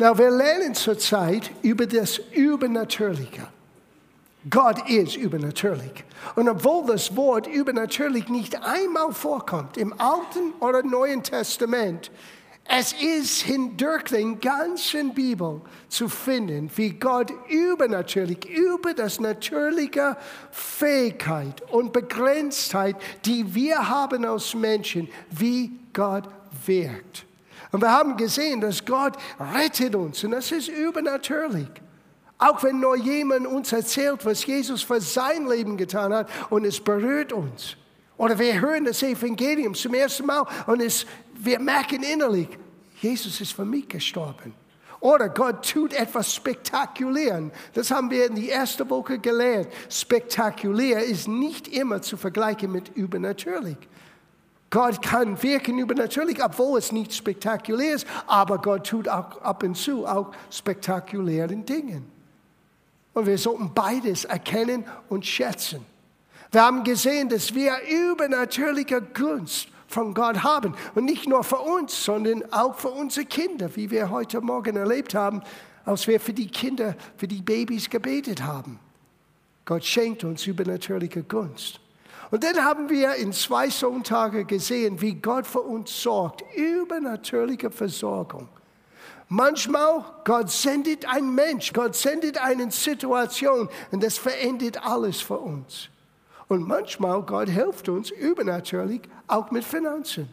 Na, wir lernen zurzeit über das Übernatürliche. Gott ist übernatürlich. Und obwohl das Wort übernatürlich nicht einmal vorkommt im Alten oder Neuen Testament, es ist hindurch den ganzen Bibel zu finden, wie Gott übernatürlich, über das natürliche Fähigkeit und Begrenztheit, die wir haben als Menschen, wie Gott wirkt. Und wir haben gesehen, dass Gott rettet uns und das ist übernatürlich. Auch wenn nur jemand uns erzählt, was Jesus für sein Leben getan hat und es berührt uns. Oder wir hören das Evangelium zum ersten Mal und es, wir merken innerlich, Jesus ist für mich gestorben. Oder Gott tut etwas spektakulär. Das haben wir in die erste Woche gelernt. Spektakulär ist nicht immer zu vergleichen mit übernatürlich. Gott kann wirken übernatürlich, obwohl es nicht spektakulär ist, aber Gott tut auch ab und zu auch spektakulären Dingen. Und wir sollten beides erkennen und schätzen. Wir haben gesehen, dass wir übernatürliche Gunst von Gott haben. Und nicht nur für uns, sondern auch für unsere Kinder, wie wir heute Morgen erlebt haben, als wir für die Kinder, für die Babys gebetet haben. Gott schenkt uns übernatürliche Gunst. Und dann haben wir in zwei Sonntage gesehen, wie Gott für uns sorgt. Übernatürliche Versorgung. Manchmal Gott sendet ein Mensch, Gott sendet eine Situation und das verändert alles für uns. Und manchmal Gott hilft uns übernatürlich auch mit Finanzen.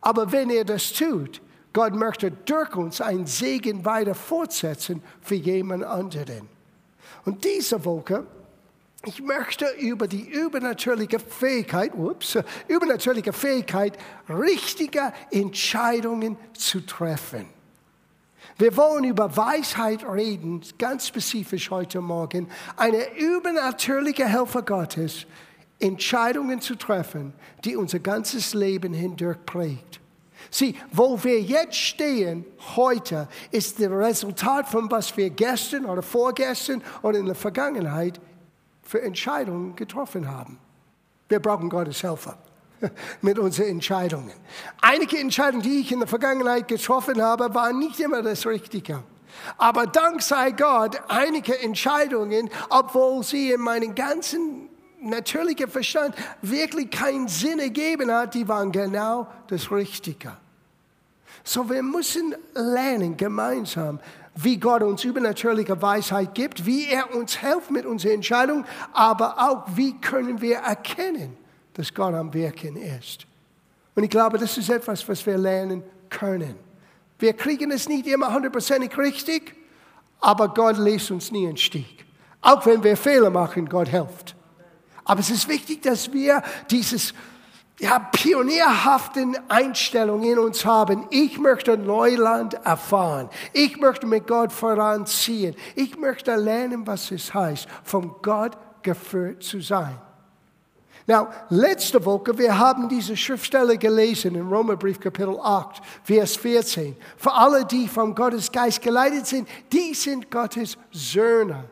Aber wenn er das tut, Gott möchte durch uns einen Segen weiter fortsetzen für jemand anderen. Und diese Woche, ich möchte über die übernatürliche Fähigkeit, ups, übernatürliche Fähigkeit, richtige Entscheidungen zu treffen. Wir wollen über Weisheit reden, ganz spezifisch heute Morgen. Eine übernatürliche Helfer Gottes, Entscheidungen zu treffen, die unser ganzes Leben hindurch prägt. Sieh, wo wir jetzt stehen, heute, ist das Resultat von was wir gestern oder vorgestern oder in der Vergangenheit für Entscheidungen getroffen haben. Wir brauchen Gottes Helfer. mit unseren Entscheidungen. Einige Entscheidungen, die ich in der Vergangenheit getroffen habe, waren nicht immer das Richtige. Aber dank sei Gott, einige Entscheidungen, obwohl sie in meinem ganzen natürlichen Verstand wirklich keinen Sinn ergeben hat, die waren genau das Richtige. So wir müssen lernen gemeinsam, wie Gott uns übernatürliche Weisheit gibt, wie er uns hilft mit unseren Entscheidungen, aber auch wie können wir erkennen, dass Gott am Wirken ist. Und ich glaube, das ist etwas, was wir lernen können. Wir kriegen es nicht immer hundertprozentig richtig, aber Gott lässt uns nie einen Stich. Auch wenn wir Fehler machen, Gott hilft. Aber es ist wichtig, dass wir dieses ja, pionierhaften Einstellung in uns haben. Ich möchte Neuland erfahren. Ich möchte mit Gott voranziehen. Ich möchte lernen, was es heißt, von Gott geführt zu sein. Now, letzte Woche, wir haben diese Schriftstelle gelesen in Römerbrief Kapitel 8, Vers 14. Für alle, die vom Gottes Geist geleitet sind, die sind Gottes Söhne.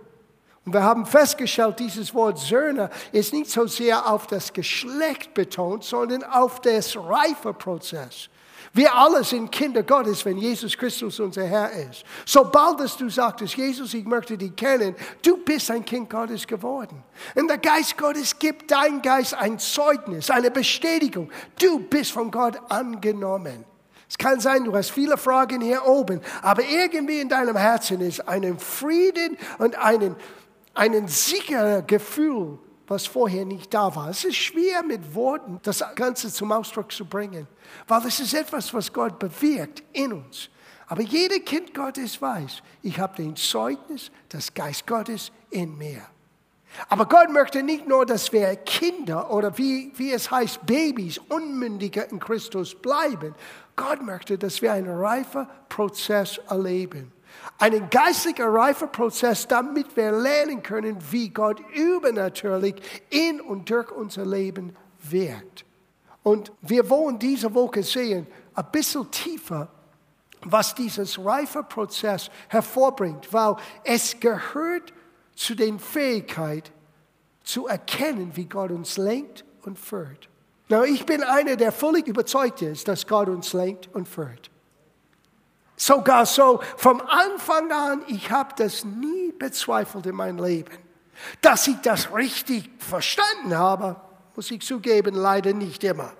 Und wir haben festgestellt, dieses Wort Söhne ist nicht so sehr auf das Geschlecht betont, sondern auf das Reifeprozess. Wir alle sind Kinder Gottes, wenn Jesus Christus unser Herr ist. Sobald du sagtest, Jesus, ich möchte dich kennen, du bist ein Kind Gottes geworden. Und der Geist Gottes gibt dein Geist ein Zeugnis, eine Bestätigung. Du bist von Gott angenommen. Es kann sein, du hast viele Fragen hier oben, aber irgendwie in deinem Herzen ist ein Frieden und ein einen sicheren Gefühl, was vorher nicht da war. Es ist schwer mit Worten das Ganze zum Ausdruck zu bringen, weil es ist etwas, was Gott bewirkt in uns. Aber jeder Kind Gottes weiß, ich habe den Zeugnis des Geist Gottes in mir. Aber Gott möchte nicht nur, dass wir Kinder oder wie, wie es heißt, Babys, Unmündige in Christus bleiben. Gott möchte, dass wir einen reifen Prozess erleben. Einen geistlichen Reifeprozess, damit wir lernen können, wie Gott übernatürlich in und durch unser Leben wirkt. Und wir wollen diese Woche sehen, ein bisschen tiefer, was dieses Reifeprozess hervorbringt, weil es gehört zu den Fähigkeiten zu erkennen, wie Gott uns lenkt und führt. Now, ich bin einer, der völlig überzeugt ist, dass Gott uns lenkt und führt. Sogar so vom Anfang an, ich habe das nie bezweifelt in meinem Leben. Dass ich das richtig verstanden habe, muss ich zugeben, leider nicht immer.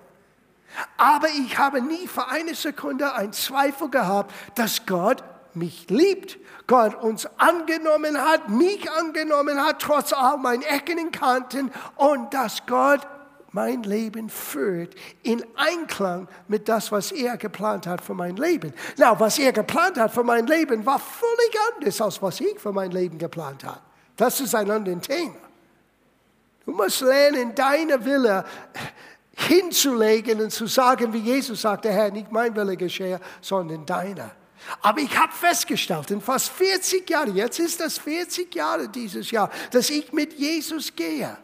Aber ich habe nie für eine Sekunde einen Zweifel gehabt, dass Gott mich liebt, Gott uns angenommen hat, mich angenommen hat, trotz all meinen Ecken und Kanten und dass Gott mein Leben führt in Einklang mit das, was er geplant hat für mein Leben. Na, was er geplant hat für mein Leben war völlig anders, als was ich für mein Leben geplant habe. Das ist ein anderes Thema. Du musst lernen, deine Wille hinzulegen und zu sagen, wie Jesus sagte, Herr, nicht mein Wille geschehe, sondern deiner. Aber ich habe festgestellt, in fast 40 Jahren, jetzt ist das 40 Jahre dieses Jahr, dass ich mit Jesus gehe.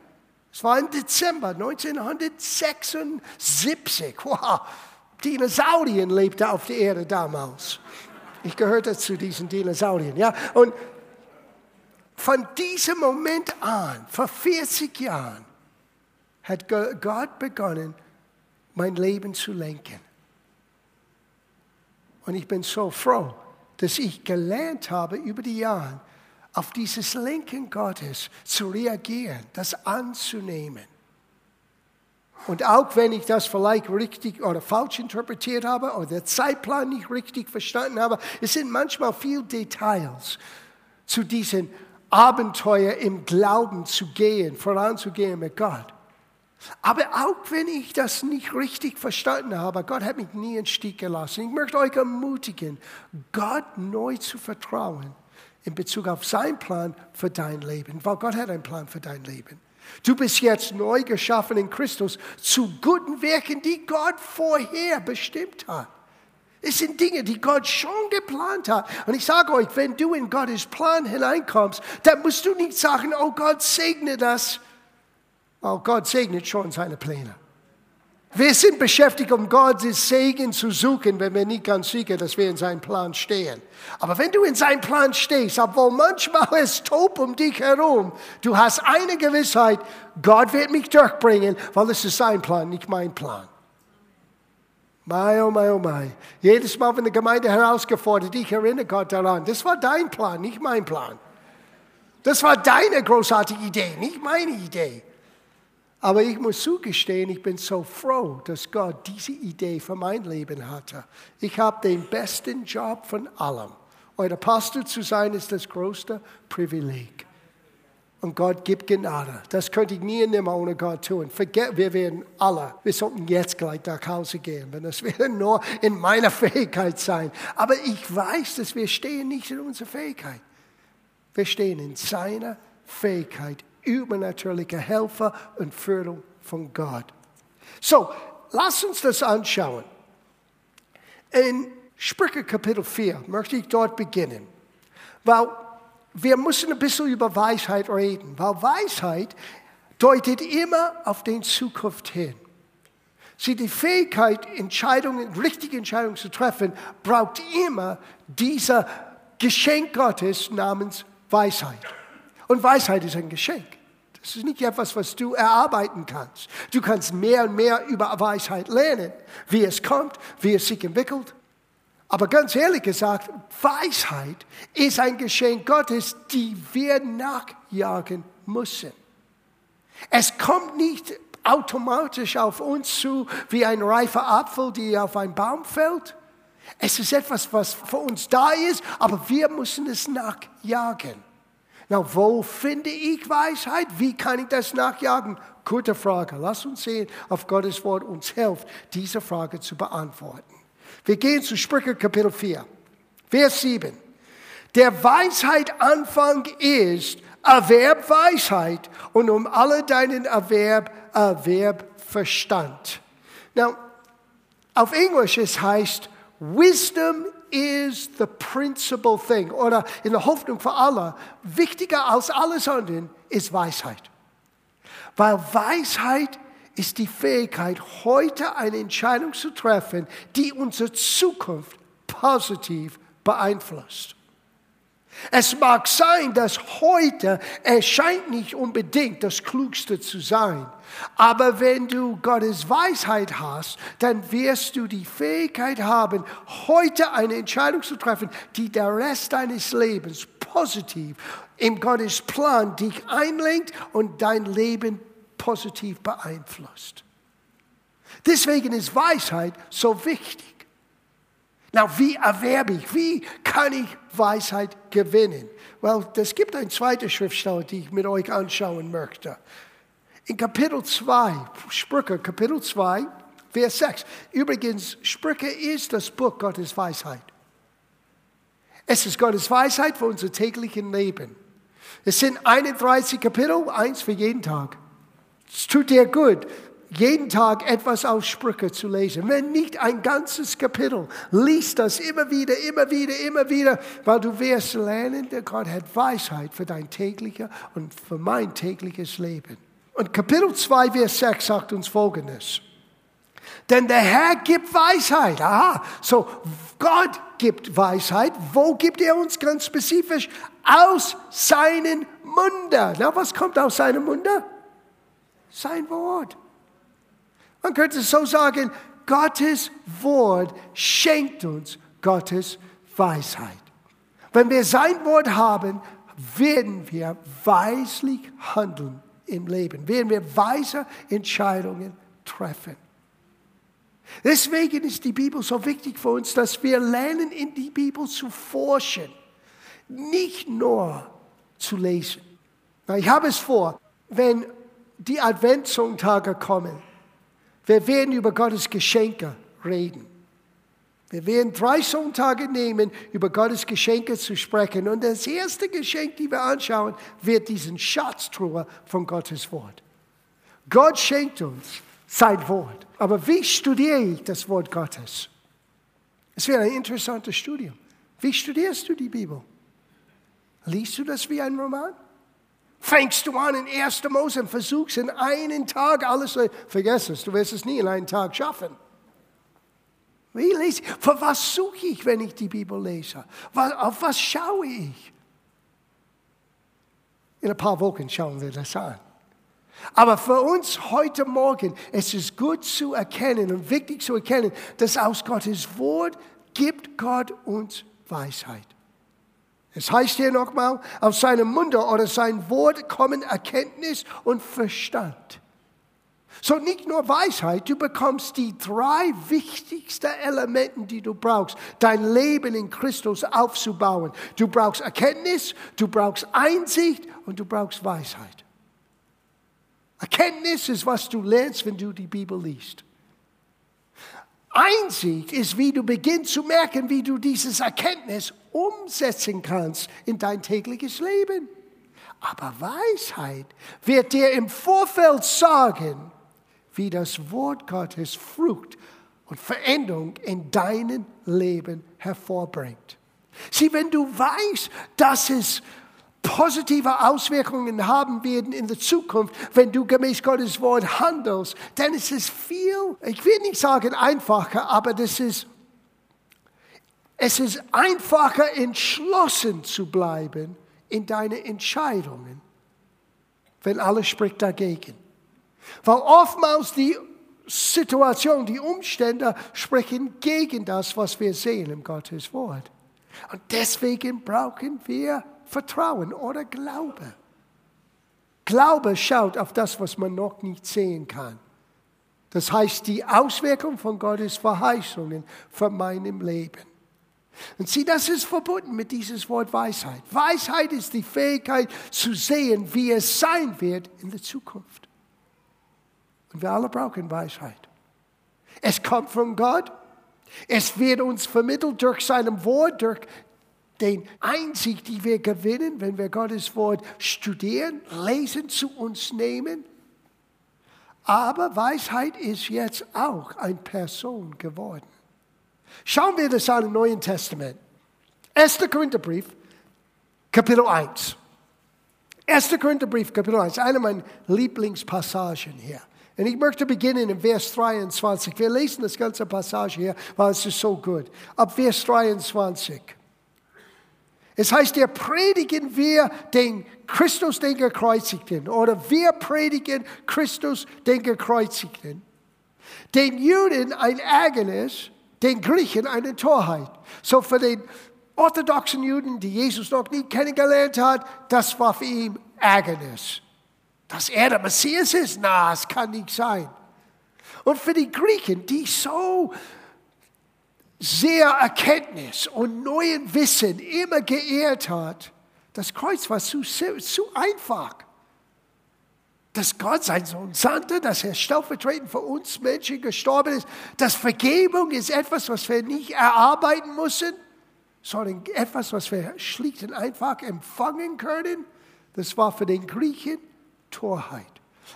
Es war im Dezember 1976. Wow, Dinosaurien lebten auf der Erde damals. Ich gehörte zu diesen Dinosauriern. Ja? Und von diesem Moment an, vor 40 Jahren, hat Gott begonnen, mein Leben zu lenken. Und ich bin so froh, dass ich gelernt habe über die Jahre, auf dieses Lenken Gottes zu reagieren, das anzunehmen. Und auch wenn ich das vielleicht richtig oder falsch interpretiert habe oder der Zeitplan nicht richtig verstanden habe, es sind manchmal viele Details zu diesen Abenteuer im Glauben zu gehen, voranzugehen mit Gott. Aber auch wenn ich das nicht richtig verstanden habe, Gott hat mich nie in Stich gelassen. Ich möchte euch ermutigen, Gott neu zu vertrauen in Bezug auf seinen Plan für dein Leben, weil Gott hat einen Plan für dein Leben. Du bist jetzt neu geschaffen in Christus zu guten Werken, die Gott vorher bestimmt hat. Es sind Dinge, die Gott schon geplant hat. Und ich sage euch, wenn du in Gottes Plan hineinkommst, dann musst du nicht sagen, oh Gott, segne das. Oh Gott segnet schon seine Pläne. Wir sind beschäftigt, um Gottes Segen zu suchen, wenn wir nicht ganz sicher, dass wir in seinem Plan stehen. Aber wenn du in seinem Plan stehst, obwohl manchmal es tobt um dich herum, du hast eine Gewissheit, Gott wird mich durchbringen, weil es ist sein Plan, nicht mein Plan. Mai, oh mai, oh mai. Jedes Mal, wenn die Gemeinde herausgefordert, ich erinnere Gott daran, das war dein Plan, nicht mein Plan. Das war deine großartige Idee, nicht meine Idee. Aber ich muss zugestehen, ich bin so froh, dass Gott diese Idee für mein Leben hatte. Ich habe den besten Job von allem. Euer Pastor zu sein ist das größte Privileg. Und Gott gibt Gnade. Das könnte ich nie nimmer ohne Gott tun. Vergeht, wir werden alle, wir sollten jetzt gleich nach Hause gehen, wenn das nur in meiner Fähigkeit sein. Aber ich weiß, dass wir stehen nicht in unserer Fähigkeit. Wir stehen in seiner Fähigkeit, übernatürliche Helfer und Führung von Gott. So, lass uns das anschauen. In Sprüche Kapitel 4 möchte ich dort beginnen, weil wir müssen ein bisschen über Weisheit reden, weil Weisheit deutet immer auf die Zukunft hin. Sie, die Fähigkeit, Entscheidungen, richtige Entscheidungen zu treffen, braucht immer dieser Geschenk Gottes namens Weisheit. Und Weisheit ist ein Geschenk. Das ist nicht etwas, was du erarbeiten kannst. Du kannst mehr und mehr über Weisheit lernen, wie es kommt, wie es sich entwickelt. Aber ganz ehrlich gesagt, Weisheit ist ein Geschenk Gottes, die wir nachjagen müssen. Es kommt nicht automatisch auf uns zu wie ein reifer Apfel, der auf einen Baum fällt. Es ist etwas, was für uns da ist, aber wir müssen es nachjagen. Na, wo finde ich Weisheit? Wie kann ich das nachjagen? Gute Frage. Lass uns sehen, ob Gottes Wort uns hilft, diese Frage zu beantworten. Wir gehen zu Sprüche Kapitel 4, Vers 7. Der Weisheit Anfang ist Erwerb Weisheit und um alle deinen Erwerb Erwerb Verstand. Now, auf Englisch es heißt, Wisdom is the principal thing. Oder in der Hoffnung für alle, wichtiger als alles andere ist Weisheit. Weil Weisheit ist die Fähigkeit, heute eine Entscheidung zu treffen, die unsere Zukunft positiv beeinflusst. Es mag sein, dass heute erscheint nicht unbedingt das Klugste zu sein. Aber wenn du Gottes Weisheit hast, dann wirst du die Fähigkeit haben, heute eine Entscheidung zu treffen, die der Rest deines Lebens positiv im Gottes Plan dich einlenkt und dein Leben positiv beeinflusst. Deswegen ist Weisheit so wichtig. Na, wie erwerbe ich? Wie kann ich Weisheit gewinnen? Well, es gibt eine zweite Schriftstelle, die ich mit euch anschauen möchte. In Kapitel 2, Sprüche, Kapitel 2, Vers 6. Übrigens, Sprüche ist das Buch Gottes Weisheit. Es ist Gottes Weisheit für unser tägliches Leben. Es sind 31 Kapitel, eins für jeden Tag. Es tut dir gut, jeden Tag etwas aus Sprüche zu lesen. Wenn nicht ein ganzes Kapitel, lies das immer wieder, immer wieder, immer wieder, weil du wirst lernen, der Gott hat Weisheit für dein tägliches und für mein tägliches Leben. Und Kapitel 2, Vers 6 sagt uns Folgendes. Denn der Herr gibt Weisheit. Aha, so Gott gibt Weisheit. Wo gibt er uns ganz spezifisch? Aus seinen Munde. Na, was kommt aus seinem Munde? Sein Wort. Man könnte so sagen, Gottes Wort schenkt uns Gottes Weisheit. Wenn wir sein Wort haben, werden wir weislich handeln im Leben, werden wir weise Entscheidungen treffen. Deswegen ist die Bibel so wichtig für uns, dass wir lernen, in die Bibel zu forschen, nicht nur zu lesen. Ich habe es vor, wenn die Adventssonntage kommen, wir werden über Gottes Geschenke reden. Wir werden drei Sonntage nehmen, über Gottes Geschenke zu sprechen. Und das erste Geschenk, die wir anschauen, wird diesen Schatztruhe von Gottes Wort. Gott schenkt uns sein Wort. Aber wie studiere ich das Wort Gottes? Es wäre ein interessantes Studium. Wie studierst du die Bibel? Liest du das wie ein Roman? Fängst du an in 1. Mose und versuchst in einen Tag alles zu. Vergiss es, du wirst es nie in einem Tag schaffen. Wie lese ich? Für was suche ich, wenn ich die Bibel lese? Auf was schaue ich? In ein paar Wochen schauen wir das an. Aber für uns heute Morgen, es ist gut zu erkennen und wichtig zu erkennen, dass aus Gottes Wort gibt Gott uns Weisheit. Es heißt hier nochmal, aus seinem Munde oder sein Wort kommen Erkenntnis und Verstand. So nicht nur Weisheit, du bekommst die drei wichtigsten Elemente, die du brauchst, dein Leben in Christus aufzubauen. Du brauchst Erkenntnis, du brauchst Einsicht und du brauchst Weisheit. Erkenntnis ist, was du lernst, wenn du die Bibel liest. Einsicht ist, wie du beginnst zu merken, wie du dieses Erkenntnis umsetzen kannst in dein tägliches Leben. Aber Weisheit wird dir im Vorfeld sagen, wie das Wort Gottes Frucht und Veränderung in deinem Leben hervorbringt. Sieh, wenn du weißt, dass es positive Auswirkungen haben werden in der Zukunft, wenn du gemäß Gottes Wort handelst, dann ist es viel, ich will nicht sagen einfacher, aber das ist, es ist einfacher entschlossen zu bleiben in deinen Entscheidungen, wenn alles spricht dagegen. Weil oftmals die Situation, die Umstände sprechen gegen das, was wir sehen im Gottes Wort. Und deswegen brauchen wir Vertrauen oder Glaube. Glaube schaut auf das, was man noch nicht sehen kann. Das heißt, die Auswirkung von Gottes Verheißungen für meinem Leben. Und sieh, das ist verbunden mit dieses Wort Weisheit. Weisheit ist die Fähigkeit zu sehen, wie es sein wird in der Zukunft. Und wir alle brauchen Weisheit. Es kommt von Gott. Es wird uns vermittelt durch seinem Wort, durch den Einsicht, die wir gewinnen, wenn wir Gottes Wort studieren, lesen, zu uns nehmen. Aber Weisheit ist jetzt auch eine Person geworden. Schauen wir das an im Neuen Testament. 1. Korintherbrief, Kapitel 1. 1. Korintherbrief, Kapitel 1, eine meiner Lieblingspassagen hier. Und ich möchte beginnen in Vers 23. Wir lesen das ganze Passage hier, weil es ist so gut. Ab Vers 23. Es heißt, der predigen wir den Christus, den Gekreuzigten. Oder wir predigen Christus, den Gekreuzigten. Den Juden ein Ärgernis, den Griechen eine Torheit. So für den orthodoxen Juden, die Jesus noch nie kennengelernt hat, das war für ihn Ärgernis. Dass er der Messias ist, na, es kann nicht sein. Und für die Griechen, die so sehr Erkenntnis und neuen Wissen immer geehrt hat, das Kreuz war zu, zu einfach. Dass Gott sein Sohn sandte, dass er stellvertretend für uns Menschen gestorben ist, dass Vergebung ist etwas, was wir nicht erarbeiten müssen, sondern etwas, was wir schlicht und einfach empfangen können. Das war für den Griechen Torheit.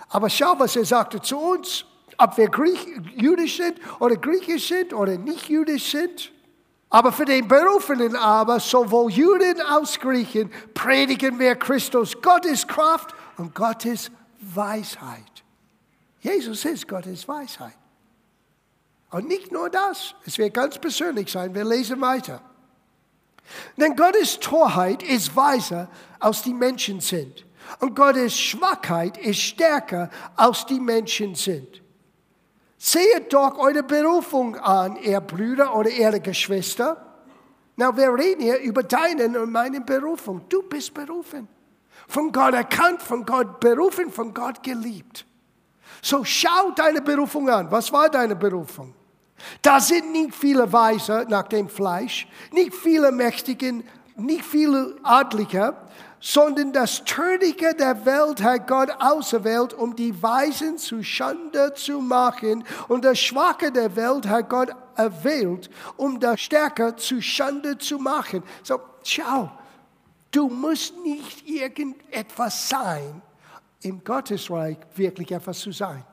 Aber schau, was er sagte zu uns ob wir Griech, jüdisch sind oder griechisch sind oder nicht jüdisch sind. Aber für den Berufenen aber, sowohl Juden als Griechen, predigen wir Christus, Gottes Kraft und Gottes Weisheit. Jesus ist Gottes Weisheit. Und nicht nur das, es wird ganz persönlich sein, wir lesen weiter. Denn Gottes Torheit ist weiser, als die Menschen sind. Und Gottes Schwachheit ist stärker, als die Menschen sind. Seht doch eure Berufung an, ihr Brüder oder ihre Geschwister. Na, wir reden hier über deinen und meine Berufung. Du bist berufen. Von Gott erkannt, von Gott berufen, von Gott geliebt. So schau deine Berufung an. Was war deine Berufung? Da sind nicht viele Weise nach dem Fleisch, nicht viele Mächtigen, nicht viele Adlige, sondern das Törichte der Welt hat Gott auserwählt, um die Weisen zu Schande zu machen. Und das Schwache der Welt hat Gott erwählt, um das Stärke zu Schande zu machen. So, schau, du musst nicht irgendetwas sein, im Gottesreich wirklich etwas zu sein.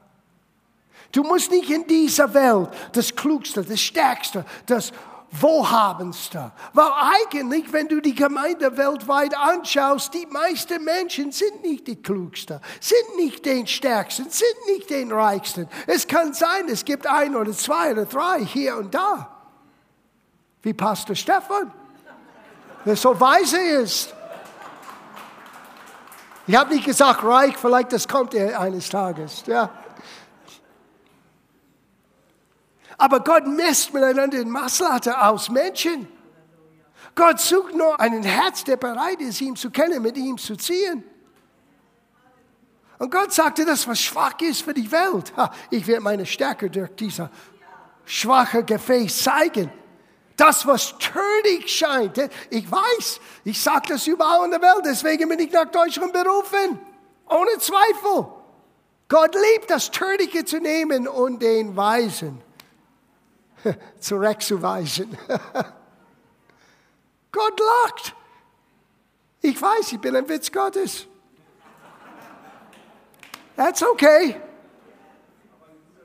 Du musst nicht in dieser Welt das Klugste, das Stärkste, das wohlhabendster. Weil eigentlich, wenn du die Gemeinde weltweit anschaust, die meisten Menschen sind nicht die klugsten, sind nicht den stärksten, sind nicht den reichsten. Es kann sein, es gibt ein oder zwei oder drei hier und da. Wie Pastor Stefan, der so weise ist. Ich habe nicht gesagt reich, vielleicht das kommt er eines Tages. Ja. Aber Gott misst miteinander den Masslatte aus Menschen. Gott sucht nur einen Herz, der bereit ist, ihn zu kennen, mit ihm zu ziehen. Und Gott sagte, das, was schwach ist für die Welt, ich werde meine Stärke durch dieser schwache Gefäß zeigen. Das, was töricht scheint, ich weiß, ich sage das überall in der Welt, deswegen bin ich nach Deutschland berufen. Ohne Zweifel. Gott liebt das Törichte zu nehmen und den Weisen zurechtzuweisen. Gott lacht. Ich weiß, ich bin ein Witz Gottes. That's okay.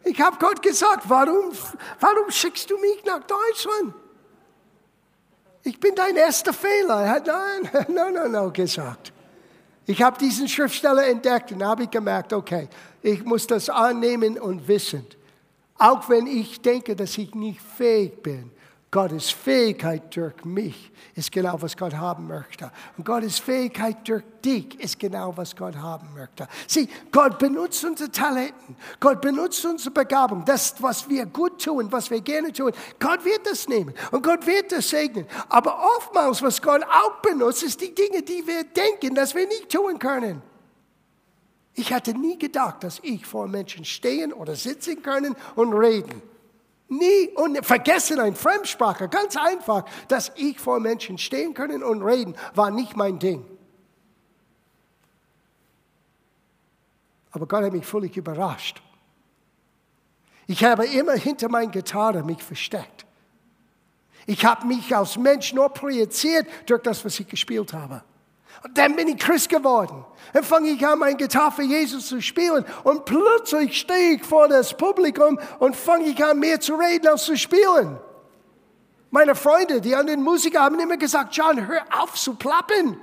Ich habe Gott gesagt, warum, warum schickst du mich nach Deutschland? Ich bin dein erster Fehler. Er hat nein, nein, nein, nein gesagt. Ich habe diesen Schriftsteller entdeckt und habe gemerkt, okay, ich muss das annehmen und wissen. Auch wenn ich denke, dass ich nicht fähig bin, Gottes Fähigkeit durch mich ist genau, was Gott haben möchte. Und Gottes Fähigkeit durch dich ist genau, was Gott haben möchte. Sieh, Gott benutzt unsere Talenten. Gott benutzt unsere Begabung. Das, was wir gut tun, was wir gerne tun. Gott wird das nehmen. Und Gott wird das segnen. Aber oftmals, was Gott auch benutzt, ist die Dinge, die wir denken, dass wir nicht tun können. Ich hatte nie gedacht, dass ich vor Menschen stehen oder sitzen können und reden. Nie und vergessen ein Fremdsprache, ganz einfach, dass ich vor Menschen stehen können und reden, war nicht mein Ding. Aber Gott hat mich völlig überrascht. Ich habe immer hinter meiner Gitarre mich versteckt. Ich habe mich als Mensch nur projiziert durch das, was ich gespielt habe. Und dann bin ich Christ geworden. Dann fange ich an, mein Gitarre für Jesus zu spielen. Und plötzlich stehe ich vor das Publikum und fange ich an, mehr zu reden als zu spielen. Meine Freunde, die anderen Musiker haben immer gesagt, John, hör auf zu plappen.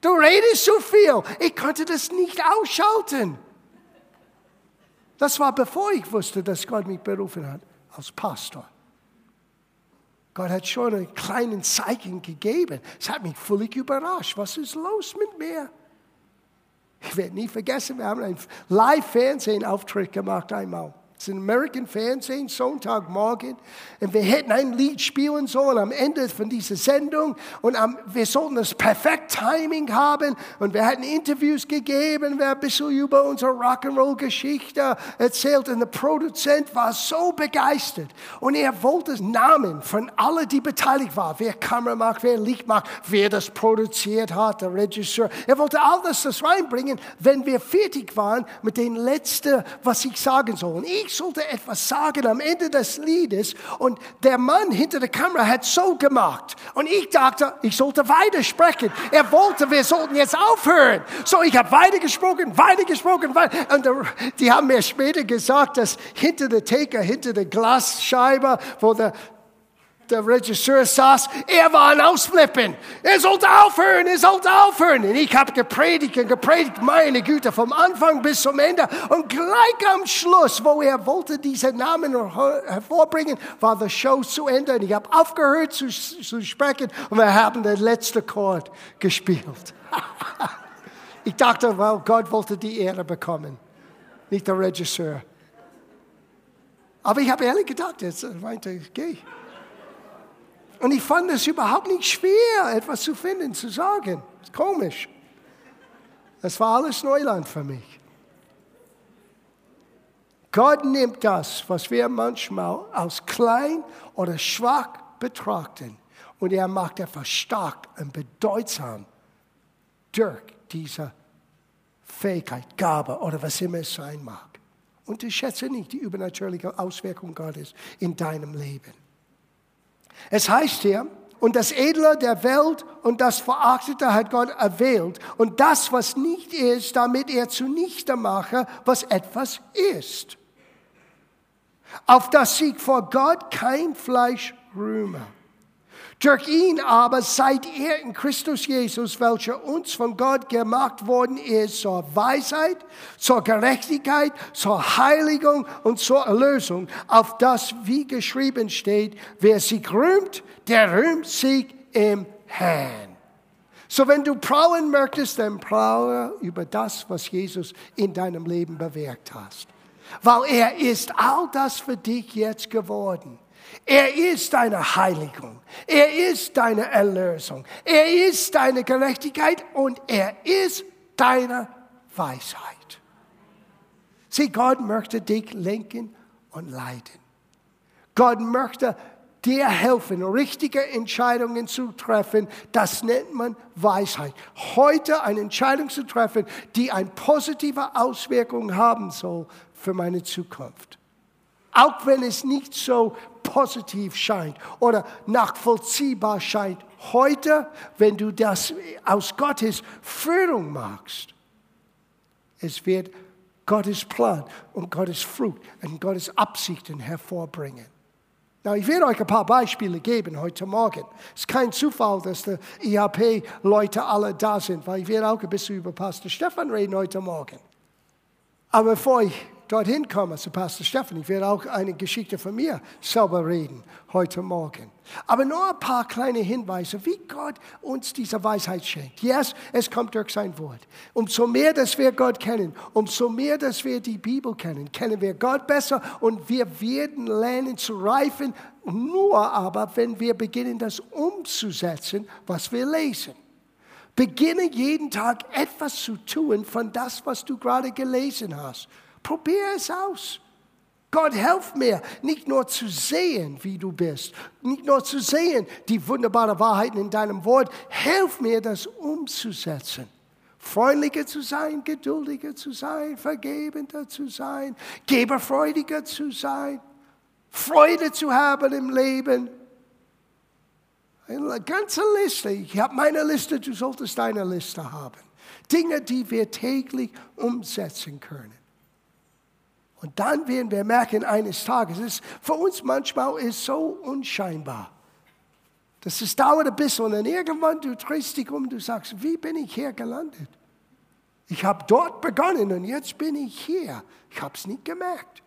Du redest zu viel. Ich konnte das nicht ausschalten. Das war bevor ich wusste, dass Gott mich berufen hat als Pastor. Gott hat schon einen kleinen Zeichen gegeben. Es hat mich völlig überrascht. Was ist los mit mir? Ich werde nie vergessen, wir haben einen Live-Fernsehen-Auftritt gemacht einmal. Es ist ein American Fernsehen, Sonntagmorgen. Und wir hätten ein Lied spielen sollen am Ende von dieser Sendung. Und am, wir sollten das perfekt Timing haben. Und wir hatten Interviews gegeben, wir haben ein bisschen über unsere Rock'n'Roll-Geschichte erzählt. Und der Produzent war so begeistert. Und er wollte Namen von allen, die beteiligt waren. Wer Kamera macht, wer Licht macht, wer das produziert hat, der Regisseur. Er wollte all das, das reinbringen, wenn wir fertig waren mit dem letzten, was ich sagen soll. Und ich sollte etwas sagen am Ende des Liedes und der Mann hinter der Kamera hat so gemacht und ich dachte, ich sollte weitersprechen. Er wollte, wir sollten jetzt aufhören. So, ich habe weitergesprochen, weitergesprochen, weiter. und die haben mir später gesagt, dass hinter der Theke, hinter der Glasscheibe, wo der der Regisseur saß, er war ein Ausflippen. Er sollte aufhören, er sollte aufhören. Und ich habe gepredigt und gepredigt, meine Güte, vom Anfang bis zum Ende. Und gleich am Schluss, wo er wollte diese Namen hervorbringen, war die Show zu Ende. Und ich habe aufgehört zu, zu sprechen und wir haben den letzten Chord gespielt. ich dachte, well, Gott wollte die Ehre bekommen, nicht der Regisseur. Aber ich habe ehrlich gedacht, jetzt meinte ich, geh. Und ich fand es überhaupt nicht schwer, etwas zu finden, zu sagen. Ist komisch. Das war alles Neuland für mich. Gott nimmt das, was wir manchmal als klein oder schwach betrachten, und er macht etwas stark und bedeutsam durch diese Fähigkeit, Gabe oder was immer es sein mag. Unterschätze nicht die übernatürliche Auswirkung Gottes in deinem Leben. Es heißt hier, und das Edle der Welt und das Verachtete hat Gott erwählt. Und das, was nicht ist, damit er zunichte mache, was etwas ist. Auf das sich vor Gott kein Fleisch rühme. Durch ihn aber seid ihr in Christus Jesus, welcher uns von Gott gemacht worden ist, zur Weisheit, zur Gerechtigkeit, zur Heiligung und zur Erlösung, auf das, wie geschrieben steht, wer sich rühmt, der rühmt sich im Herrn. So, wenn du prauen möchtest, dann praue über das, was Jesus in deinem Leben bewirkt hast. Weil er ist all das für dich jetzt geworden. Er ist deine Heiligung. Er ist deine Erlösung. Er ist deine Gerechtigkeit und er ist deine Weisheit. Sieh, Gott möchte dich lenken und leiten. Gott möchte dir helfen, richtige Entscheidungen zu treffen. Das nennt man Weisheit. Heute eine Entscheidung zu treffen, die eine positive Auswirkung haben soll für meine Zukunft. Auch wenn es nicht so positiv scheint oder nachvollziehbar scheint. Heute, wenn du das aus Gottes Führung machst, es wird Gottes Plan und Gottes Frucht und Gottes Absichten hervorbringen. Na, ich werde euch ein paar Beispiele geben heute Morgen. Es ist kein Zufall, dass die IHP-Leute alle da sind, weil ich werde auch ein bisschen über Pastor Stefan reden heute Morgen. Aber bevor ich dorthin komme zu Pastor Stefan. Ich werde auch eine Geschichte von mir selber reden heute Morgen. Aber nur ein paar kleine Hinweise, wie Gott uns diese Weisheit schenkt. Yes, es kommt durch sein Wort. Umso mehr, dass wir Gott kennen, umso mehr, dass wir die Bibel kennen, kennen wir Gott besser und wir werden lernen zu reifen, nur aber, wenn wir beginnen, das umzusetzen, was wir lesen. Beginne jeden Tag etwas zu tun von das, was du gerade gelesen hast. Probier es aus. Gott, helf mir, nicht nur zu sehen, wie du bist, nicht nur zu sehen, die wunderbaren Wahrheiten in deinem Wort, helf mir, das umzusetzen. Freundlicher zu sein, geduldiger zu sein, vergebender zu sein, geberfreudiger zu sein, Freude zu haben im Leben. Eine ganze Liste. Ich habe meine Liste, du solltest deine Liste haben. Dinge, die wir täglich umsetzen können. Und dann werden wir merken eines Tages, es ist für uns manchmal ist so unscheinbar. Das ist dauert ein bisschen und dann irgendwann du drehst dich um du sagst, wie bin ich hier gelandet? Ich habe dort begonnen und jetzt bin ich hier. Ich habe es nicht gemerkt.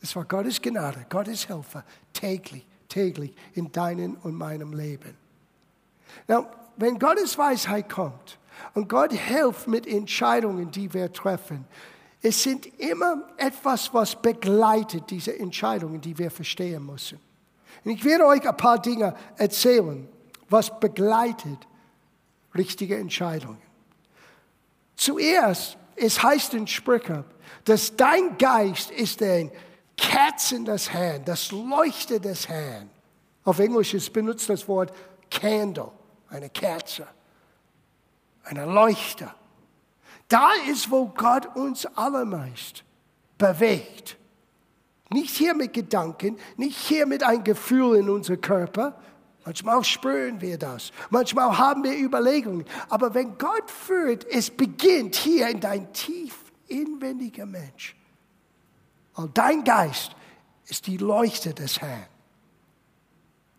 Es war Gottes Gnade, Gottes Hilfe, täglich, täglich in deinem und meinem Leben. Now, wenn Gottes Weisheit kommt und Gott hilft mit Entscheidungen, die wir treffen, es sind immer etwas, was begleitet diese Entscheidungen, die wir verstehen müssen. Und ich werde euch ein paar Dinge erzählen, was begleitet richtige Entscheidungen. Zuerst, es heißt in Sprüche, dass dein Geist ist ein Kerzen des Herrn, das Leuchte des Herrn. Auf Englisch ist benutzt das Wort Candle, eine Kerze, eine Leuchte. Da ist, wo Gott uns allermeist bewegt. Nicht hier mit Gedanken, nicht hier mit einem Gefühl in unserem Körper. Manchmal spüren wir das, manchmal haben wir Überlegungen. Aber wenn Gott führt, es beginnt hier in dein tief inwendiger Mensch. Und dein Geist ist die Leuchte des Herrn.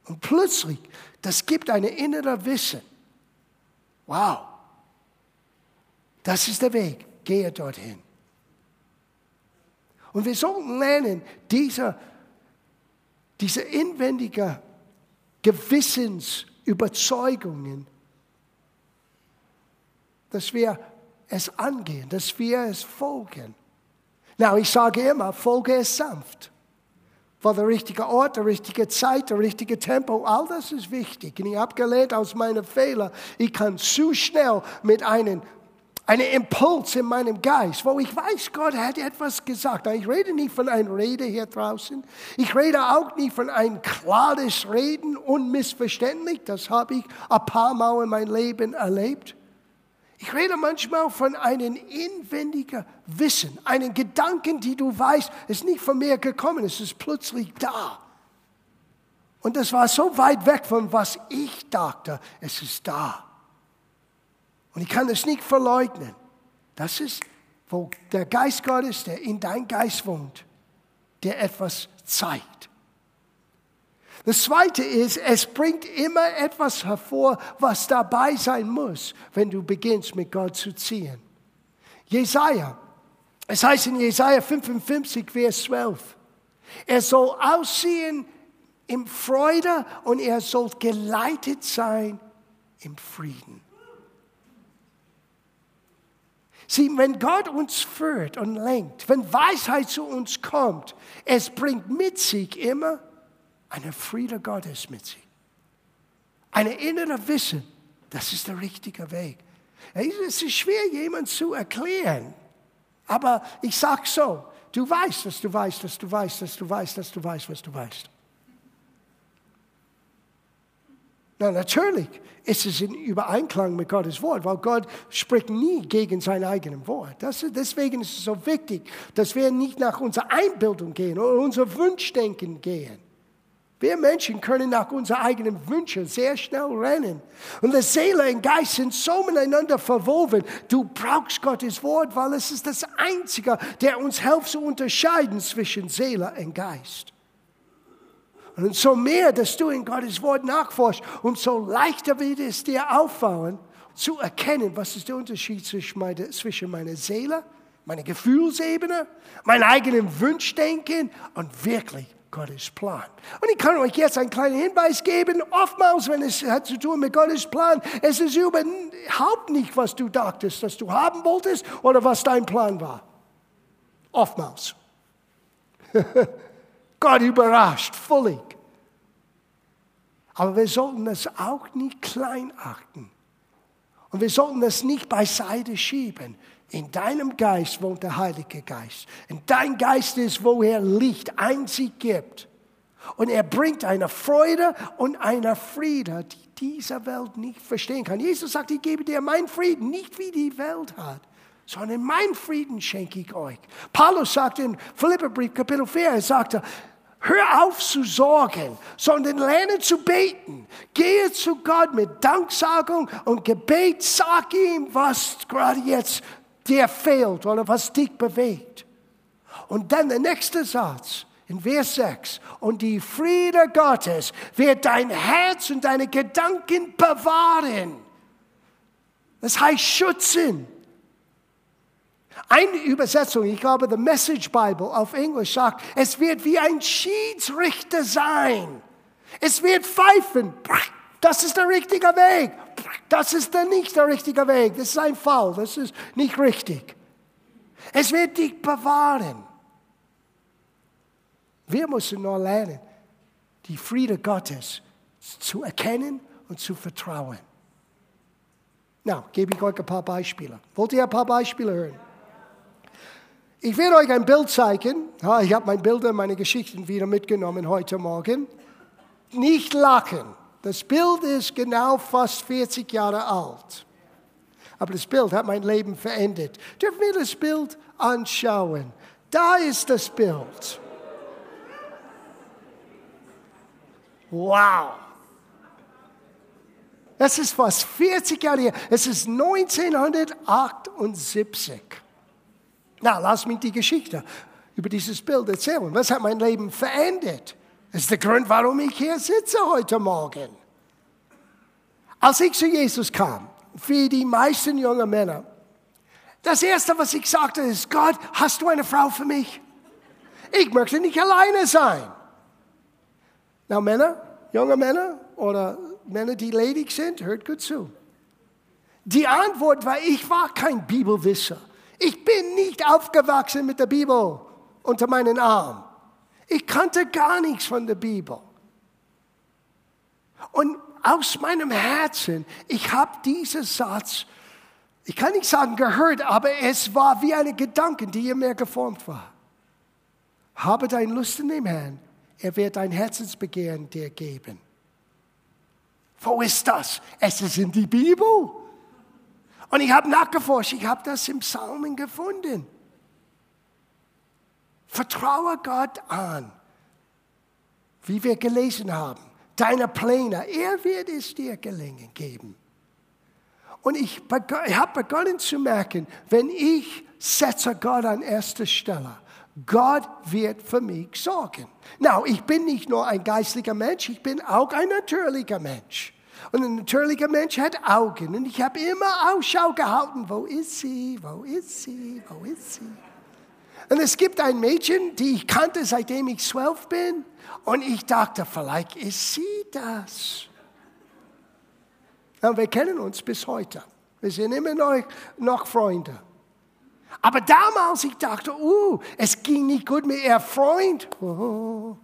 Und plötzlich, das gibt eine innere Wissen. Wow, das ist der Weg. Gehe dorthin. Und wir sollten lernen, diese, diese inwendige Gewissensüberzeugungen, dass wir es angehen, dass wir es folgen. Na, ich sage immer, folge es sanft. Weil der richtige Ort, der richtige Zeit, der richtige Tempo, all das ist wichtig. Und ich habe gelernt aus meinen Fehlern, ich kann zu schnell mit einem einen Impuls in meinem Geist, wo ich weiß, Gott hat etwas gesagt. Ich rede nicht von einer Rede hier draußen. Ich rede auch nicht von einem klares Reden, unmissverständlich. Das habe ich ein paar Mal in meinem Leben erlebt. Ich rede manchmal von einem inwendigen Wissen, einen Gedanken, die du weißt, ist nicht von mir gekommen, es ist plötzlich da. Und das war so weit weg von was ich dachte, es ist da. Und ich kann es nicht verleugnen. Das ist, wo der Geist Gottes, der in dein Geist wohnt, der etwas zeigt. Das Zweite ist, es bringt immer etwas hervor, was dabei sein muss, wenn du beginnst mit Gott zu ziehen. Jesaja, es heißt in Jesaja 55, Vers 12, er soll aussehen im Freude und er soll geleitet sein im Frieden. Sieh, wenn Gott uns führt und lenkt, wenn Weisheit zu uns kommt, es bringt mit sich immer eine Friede Gottes mit sich. Eine innere Wissen, das ist der richtige Weg. Es ist schwer, jemand zu erklären. Aber ich sage so, du weißt, dass du weißt, dass du weißt, dass du weißt, dass du weißt, was du weißt. Na, natürlich ist es in Übereinklang mit Gottes Wort, weil Gott spricht nie gegen sein eigenes Wort. Das, deswegen ist es so wichtig, dass wir nicht nach unserer Einbildung gehen oder unser Wunschdenken gehen. Wir Menschen können nach unseren eigenen Wünschen sehr schnell rennen. Und die Seele und Geist sind so miteinander verwoben. Du brauchst Gottes Wort, weil es ist das Einzige, der uns hilft zu unterscheiden zwischen Seele und Geist. Und so mehr, dass du in Gottes Wort nachforschst, umso leichter wird es dir auffallen, zu erkennen, was ist der Unterschied zwischen meiner Seele, meiner Gefühlsebene, meinem eigenen Wunschdenken und wirklich Gottes Plan. Und ich kann euch jetzt einen kleinen Hinweis geben. Oftmals, wenn es hat zu tun mit Gottes Plan, es ist überhaupt nicht, was du dachtest, dass du haben wolltest oder was dein Plan war. Oftmals. Gott überrascht, völlig. Aber wir sollten es auch nicht klein achten. Und wir sollten es nicht beiseite schieben. In deinem Geist wohnt der Heilige Geist. In dein Geist ist, wo er Licht einzig gibt. Und er bringt eine Freude und eine Friede, die diese Welt nicht verstehen kann. Jesus sagt, ich gebe dir meinen Frieden, nicht wie die Welt hat, sondern meinen Frieden schenke ich euch. Paulus sagt in Philipperbrief Kapitel 4, er sagte, Hör auf zu sorgen, sondern lerne zu beten. Gehe zu Gott mit Danksagung und Gebet. Sag ihm, was gerade jetzt dir fehlt oder was dich bewegt. Und dann der nächste Satz in Vers 6. Und die Friede Gottes wird dein Herz und deine Gedanken bewahren. Das heißt schützen. Eine Übersetzung, ich glaube, the Message Bible auf Englisch sagt, es wird wie ein Schiedsrichter sein, Es wird pfeifen. Das ist der richtige Weg. Das ist der nicht der richtige Weg. Das ist ein Fall. Das ist nicht richtig. Es wird dich bewahren. Wir müssen nur lernen, die Friede Gottes zu erkennen und zu vertrauen. Na, gebe ich euch ein paar Beispiele. Wollt ihr ein paar Beispiele hören? Ich werde euch ein Bild zeigen. Ich habe meine Bilder, meine Geschichten wieder mitgenommen heute Morgen. Nicht lachen. Das Bild ist genau fast 40 Jahre alt. Aber das Bild hat mein Leben verändert. Dürfen wir das Bild anschauen? Da ist das Bild. Wow. Das ist fast 40 Jahre her. Es ist 1978. Na, lass mich die Geschichte über dieses Bild erzählen. Was hat mein Leben verändert? Das ist der Grund, warum ich hier sitze heute Morgen. Als ich zu Jesus kam, für die meisten jungen Männer, das Erste, was ich sagte, ist, Gott, hast du eine Frau für mich? Ich möchte nicht alleine sein. Na, Männer, junge Männer oder Männer, die ledig sind, hört gut zu. Die Antwort war, ich war kein Bibelwisser. Ich bin nicht aufgewachsen mit der Bibel unter meinen Arm. Ich kannte gar nichts von der Bibel. Und aus meinem Herzen, ich habe diesen Satz, ich kann nicht sagen gehört, aber es war wie eine Gedanke, die in mir geformt war. Habe dein Lust in dem Herrn, er wird dein Herzensbegehren dir geben. Wo ist das? Es ist in die Bibel. Und ich habe nachgeforscht, ich habe das im Psalmen gefunden. Vertraue Gott an, wie wir gelesen haben. Deine Pläne, er wird es dir gelingen geben. Und ich, ich habe begonnen zu merken, wenn ich setze Gott an erster Stelle, Gott wird für mich sorgen. Now, ich bin nicht nur ein geistlicher Mensch, ich bin auch ein natürlicher Mensch. Und ein natürlicher Mensch hat Augen. Und ich habe immer Ausschau gehalten, wo ist sie, wo ist sie, wo ist sie. Und es gibt ein Mädchen, die ich kannte, seitdem ich zwölf bin. Und ich dachte, vielleicht ist sie das. Und wir kennen uns bis heute. Wir sind immer noch, noch Freunde. Aber damals, ich dachte, uh, es ging nicht gut mit ihr Freund. Oh.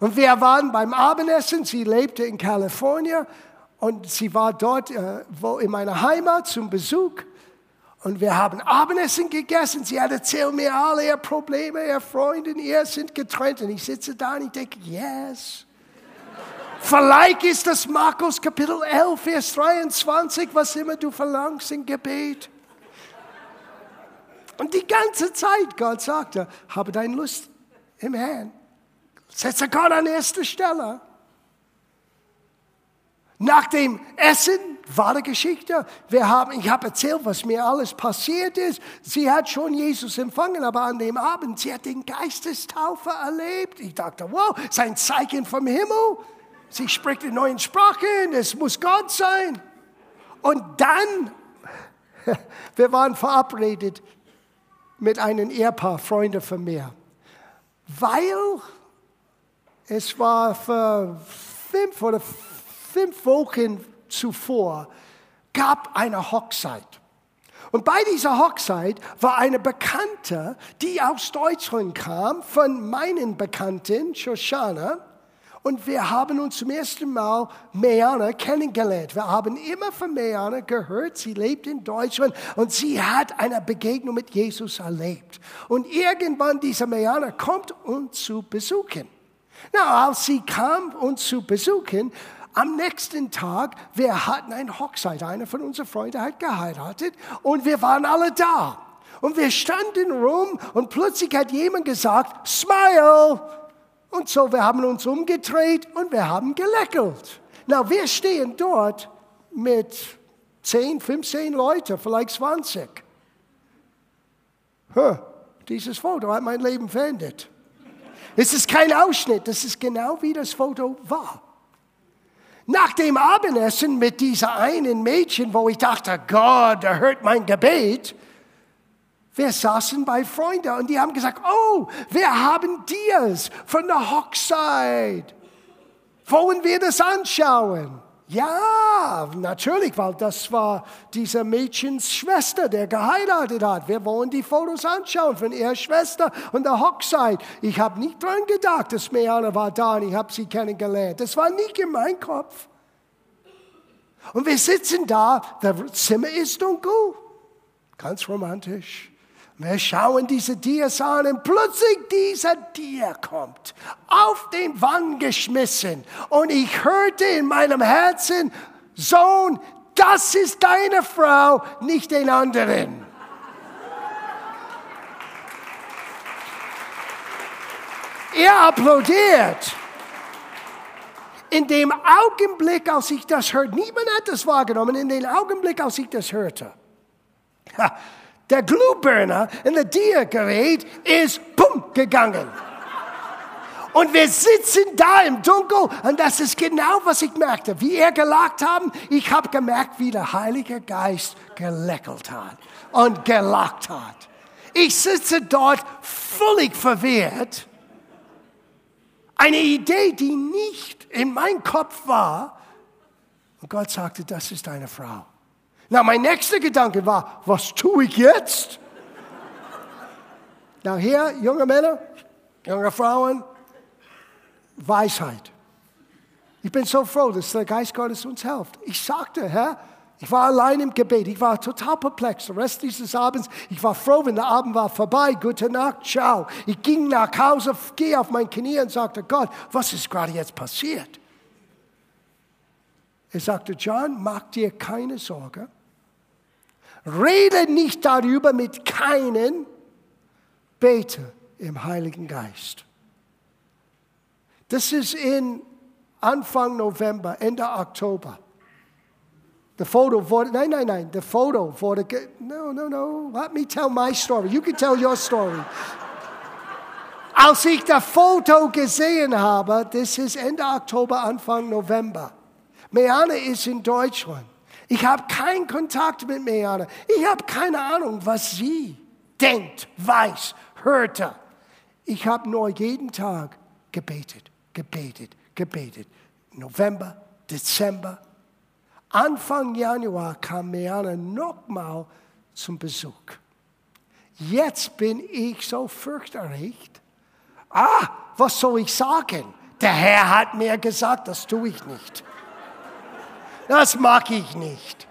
Und wir waren beim Abendessen. Sie lebte in Kalifornien und sie war dort äh, wo in meiner Heimat zum Besuch. Und wir haben Abendessen gegessen. Sie hat erzählt mir alle ihre Probleme, ihre Freunde, ihr sind getrennt. Und ich sitze da und ich denke, yes. Vielleicht ist das Markus Kapitel 11, Vers 23, was immer du verlangst im Gebet. Und die ganze Zeit, Gott sagte, habe deine Lust im Herrn. Setze Gott an erste Stelle. Nach dem Essen wahre Geschichte. Wir haben, ich habe erzählt, was mir alles passiert ist. Sie hat schon Jesus empfangen, aber an dem Abend, sie hat den Geistestaufe erlebt. Ich dachte, wow, sein Zeichen vom Himmel. Sie spricht in neuen Sprachen, es muss Gott sein. Und dann, wir waren verabredet mit einem Ehepaar, Freunde von mir, weil es war für fünf oder fünf Wochen zuvor, gab eine Hochzeit. Und bei dieser Hochzeit war eine Bekannte, die aus Deutschland kam, von meinen Bekannten, Shoshana, und wir haben uns zum ersten Mal Meana kennengelernt. Wir haben immer von Meana gehört. Sie lebt in Deutschland und sie hat eine Begegnung mit Jesus erlebt. Und irgendwann dieser Meana kommt uns zu besuchen. Na, als sie kam uns zu besuchen, am nächsten Tag, wir hatten eine Hochzeit. Einer von unseren Freunden hat geheiratet und wir waren alle da. Und wir standen rum und plötzlich hat jemand gesagt, Smile! Und so, wir haben uns umgedreht und wir haben gelächelt. Na, wir stehen dort mit 10, 15 Leuten, vielleicht 20. Huh, dieses Foto hat mein Leben verändert. Es ist kein Ausschnitt, das ist genau wie das Foto war. Nach dem Abendessen mit dieser einen Mädchen, wo ich dachte, Gott, er hört mein Gebet, Wir saßen bei Freunden und die haben gesagt, oh, wir haben Dias von der Hochzeit. Wollen wir das anschauen? Ja, natürlich, weil das war dieser Mädchens Schwester, der geheiratet hat. Wir wollen die Fotos anschauen von ihrer Schwester und der Hochzeit. Ich habe nicht dran gedacht, dass Meana war da und ich habe sie kennengelernt. Das war nicht in meinem Kopf. Und wir sitzen da, das Zimmer ist dunkel, ganz romantisch. Wir schauen diese Dias an und plötzlich dieser Tier kommt, auf den Wand geschmissen. Und ich hörte in meinem Herzen, Sohn, das ist deine Frau, nicht den anderen. er applaudiert. In dem Augenblick, als ich das hörte, niemand hat das wahrgenommen, in dem Augenblick, als ich das hörte, der Glühbirner in der Diagerät ist bumm gegangen. Und wir sitzen da im Dunkel und das ist genau, was ich merkte. Wie er gelacht haben, ich habe gemerkt, wie der Heilige Geist gelächelt hat und gelacht hat. Ich sitze dort völlig verwirrt. Eine Idee, die nicht in meinem Kopf war. Und Gott sagte, das ist deine Frau. Na, mein nächster Gedanke war, was tue ich jetzt? Na, hier, junge Männer, junge Frauen, Weisheit. Ich bin so froh, dass der Geist Gottes uns hilft. Ich sagte, Herr, ich war allein im Gebet, ich war total perplex. Der Rest dieses Abends, ich war froh, wenn der Abend war vorbei. Gute Nacht, ciao. Ich ging nach Hause, gehe auf mein Knie und sagte, Gott, was ist gerade jetzt passiert? Er sagte, John, mach dir keine Sorge. Rede nicht darüber mit keinen, bete im Heiligen Geist. Das ist in Anfang November, Ende Oktober. The photo wurde, nein, nein, nein, the photo wurde, no, no, no, let me tell my story. You can tell your story. Als ich das Foto gesehen habe, das ist Ende Oktober, Anfang November. Meane ist in Deutschland. Ich habe keinen Kontakt mit Meana. Ich habe keine Ahnung, was sie denkt, weiß, hörte. Ich habe nur jeden Tag gebetet, gebetet, gebetet. November, Dezember. Anfang Januar kam Meana nochmal zum Besuch. Jetzt bin ich so fürchterrecht. Ah, was soll ich sagen? Der Herr hat mir gesagt, das tue ich nicht. Das mag ich nicht.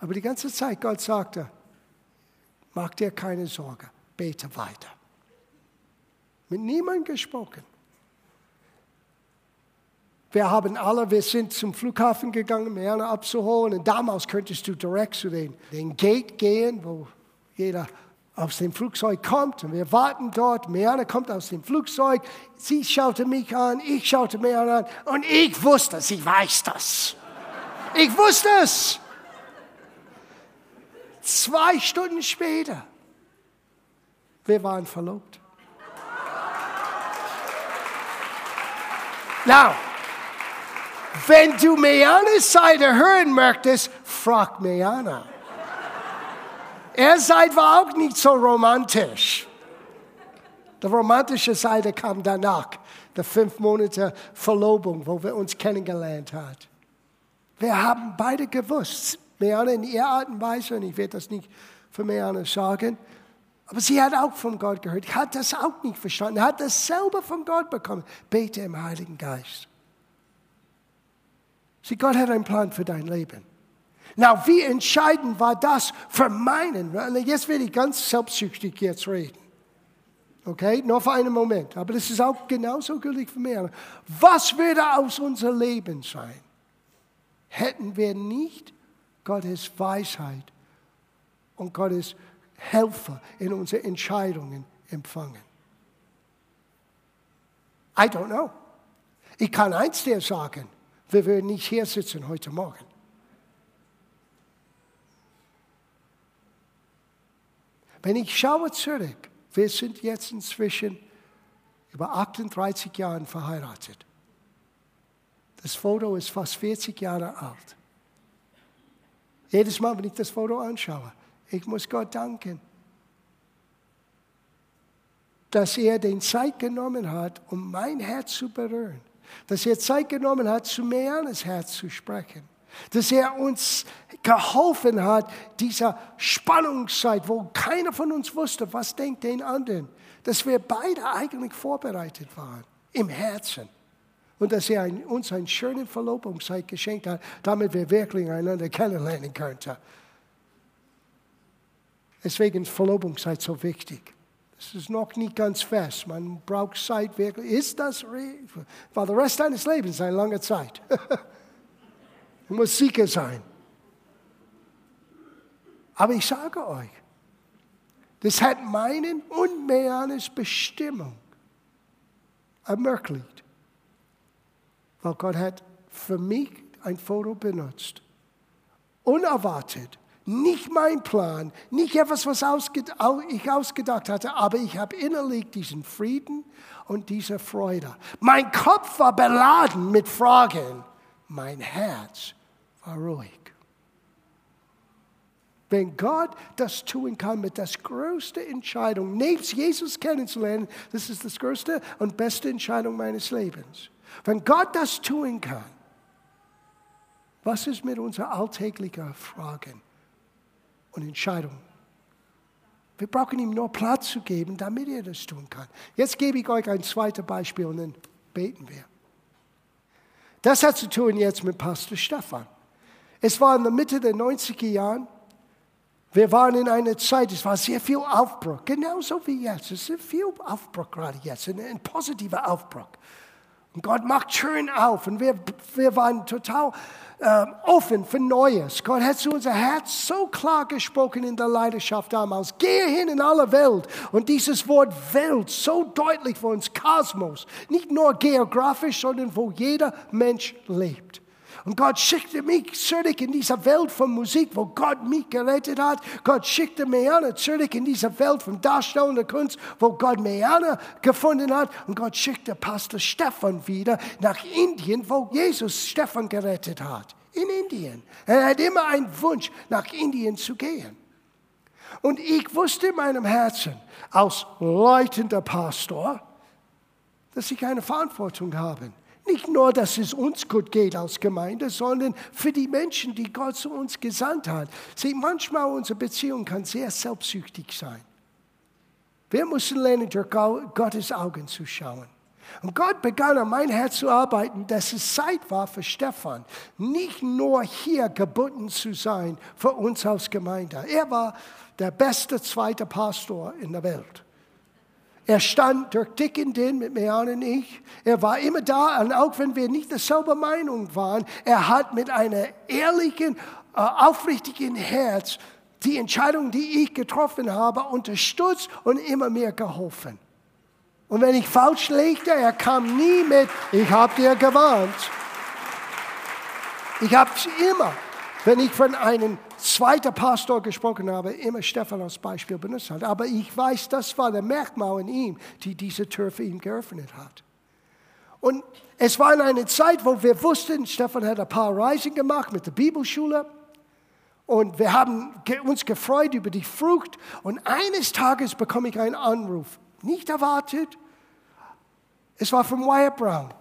Aber die ganze Zeit, Gott sagte, mach dir keine Sorge, bete weiter. Mit niemandem gesprochen. Wir haben alle, wir sind zum Flughafen gegangen, Merne abzuholen. Und damals könntest du direkt zu den, den Gate gehen, wo jeder aus dem Flugzeug kommt und wir warten dort. Meana kommt aus dem Flugzeug. Sie schaute mich an, ich schaute Meana an und ich wusste, sie weiß das. Ich wusste es. Zwei Stunden später, wir waren verlobt. Now, wenn du Meanas Seite hören möchtest, frag Meana. Er Seid war auch nicht so romantisch. Die romantische Seite kam danach, der fünf Monate Verlobung, wo wir uns kennengelernt haben. Wir haben beide gewusst, Meana in ihrer Art und Weise, und ich werde das nicht für Meana sagen, aber sie hat auch von Gott gehört, hat das auch nicht verstanden, hat das selber von Gott bekommen. Bete im Heiligen Geist. Sie, Gott hat einen Plan für dein Leben. Na, wie entscheidend war das für meinen? Jetzt werde ich ganz selbstsüchtig jetzt reden. Okay, nur für einen Moment. Aber das ist auch genauso gültig für mich. Was würde aus unser Leben sein, hätten wir nicht Gottes Weisheit und Gottes Helfer in unsere Entscheidungen empfangen? I don't know. Ich kann eins dir sagen, wir würden nicht hier sitzen heute Morgen. Wenn ich schaue zurück, wir sind jetzt inzwischen über 38 Jahre verheiratet. Das Foto ist fast 40 Jahre alt. Jedes Mal, wenn ich das Foto anschaue, ich muss Gott danken, dass er den Zeit genommen hat, um mein Herz zu berühren. Dass er Zeit genommen hat, zu Meanes Herz zu sprechen. Dass er uns geholfen hat, dieser Spannungszeit, wo keiner von uns wusste, was denkt den anderen, dass wir beide eigentlich vorbereitet waren, im Herzen. Und dass er uns eine schöne Verlobungszeit geschenkt hat, damit wir wirklich einander kennenlernen könnten. Deswegen ist Verlobungszeit so wichtig. Es ist noch nicht ganz fest. Man braucht Zeit wirklich. Ist das war der Rest deines Lebens eine lange Zeit? du musst sicher sein. Aber ich sage euch, das hat meinen und Meanes Bestimmung ermöglicht. Weil Gott hat für mich ein Foto benutzt. Unerwartet. Nicht mein Plan, nicht etwas, was ich ausgedacht hatte, aber ich habe innerlich diesen Frieden und diese Freude. Mein Kopf war beladen mit Fragen, mein Herz war ruhig. Wenn Gott das tun kann mit der größten Entscheidung, nebst Jesus kennenzulernen, das ist das größte und beste Entscheidung meines Lebens. Wenn Gott das tun kann, was ist mit unseren alltäglichen Fragen? und Entscheidungen. Wir brauchen ihm nur Platz zu geben, damit er das tun kann. Jetzt gebe ich euch ein zweites Beispiel und dann beten wir. Das hat zu tun jetzt mit Pastor Stefan. Es war in der Mitte der 90er Jahre. Wir waren in einer Zeit, es war sehr viel Aufbruch, genauso wie jetzt. Es ist viel Aufbruch gerade jetzt, ein, ein positiver Aufbruch. Und Gott macht schön auf und wir, wir waren total äh, offen für Neues. Gott hat zu unser Herz so klar gesprochen in der Leidenschaft damals. Gehe hin in alle Welt. Und dieses Wort Welt so deutlich für uns, Kosmos. Nicht nur geografisch, sondern wo jeder Mensch lebt. Und Gott schickte mich zurück in diese Welt von Musik, wo Gott mich gerettet hat. Gott schickte Meana zurück in diese Welt von darstellender Kunst, wo Gott Meana gefunden hat. Und Gott schickte Pastor Stefan wieder nach Indien, wo Jesus Stefan gerettet hat. In Indien. Er hat immer einen Wunsch, nach Indien zu gehen. Und ich wusste in meinem Herzen, als leitender Pastor, dass ich eine Verantwortung habe. Nicht nur, dass es uns gut geht als Gemeinde, sondern für die Menschen, die Gott zu uns gesandt hat. Sieh, manchmal unsere Beziehung kann sehr selbstsüchtig sein. Wir müssen lernen, durch Gottes Augen zu schauen. Und Gott begann an mein Herz zu arbeiten, dass es Zeit war für Stefan, nicht nur hier gebunden zu sein für uns als Gemeinde. Er war der beste zweite Pastor in der Welt. Er stand durch dick und dünn mit Mean und ich. Er war immer da und auch wenn wir nicht derselben Meinung waren, er hat mit einem ehrlichen, äh, aufrichtigen Herz die Entscheidung, die ich getroffen habe, unterstützt und immer mehr geholfen. Und wenn ich falsch legte, er kam nie mit, ich habe dir gewarnt. Ich habe es immer, wenn ich von einem zweiter Pastor gesprochen habe, immer Stefan als Beispiel benutzt hat. Aber ich weiß, das war der Merkmal in ihm, die diese Tür für ihn geöffnet hat. Und es war in einer Zeit, wo wir wussten, Stefan hat ein paar Reisen gemacht mit der Bibelschule. Und wir haben uns gefreut über die Frucht. Und eines Tages bekomme ich einen Anruf. Nicht erwartet. Es war von Wyatt Brown.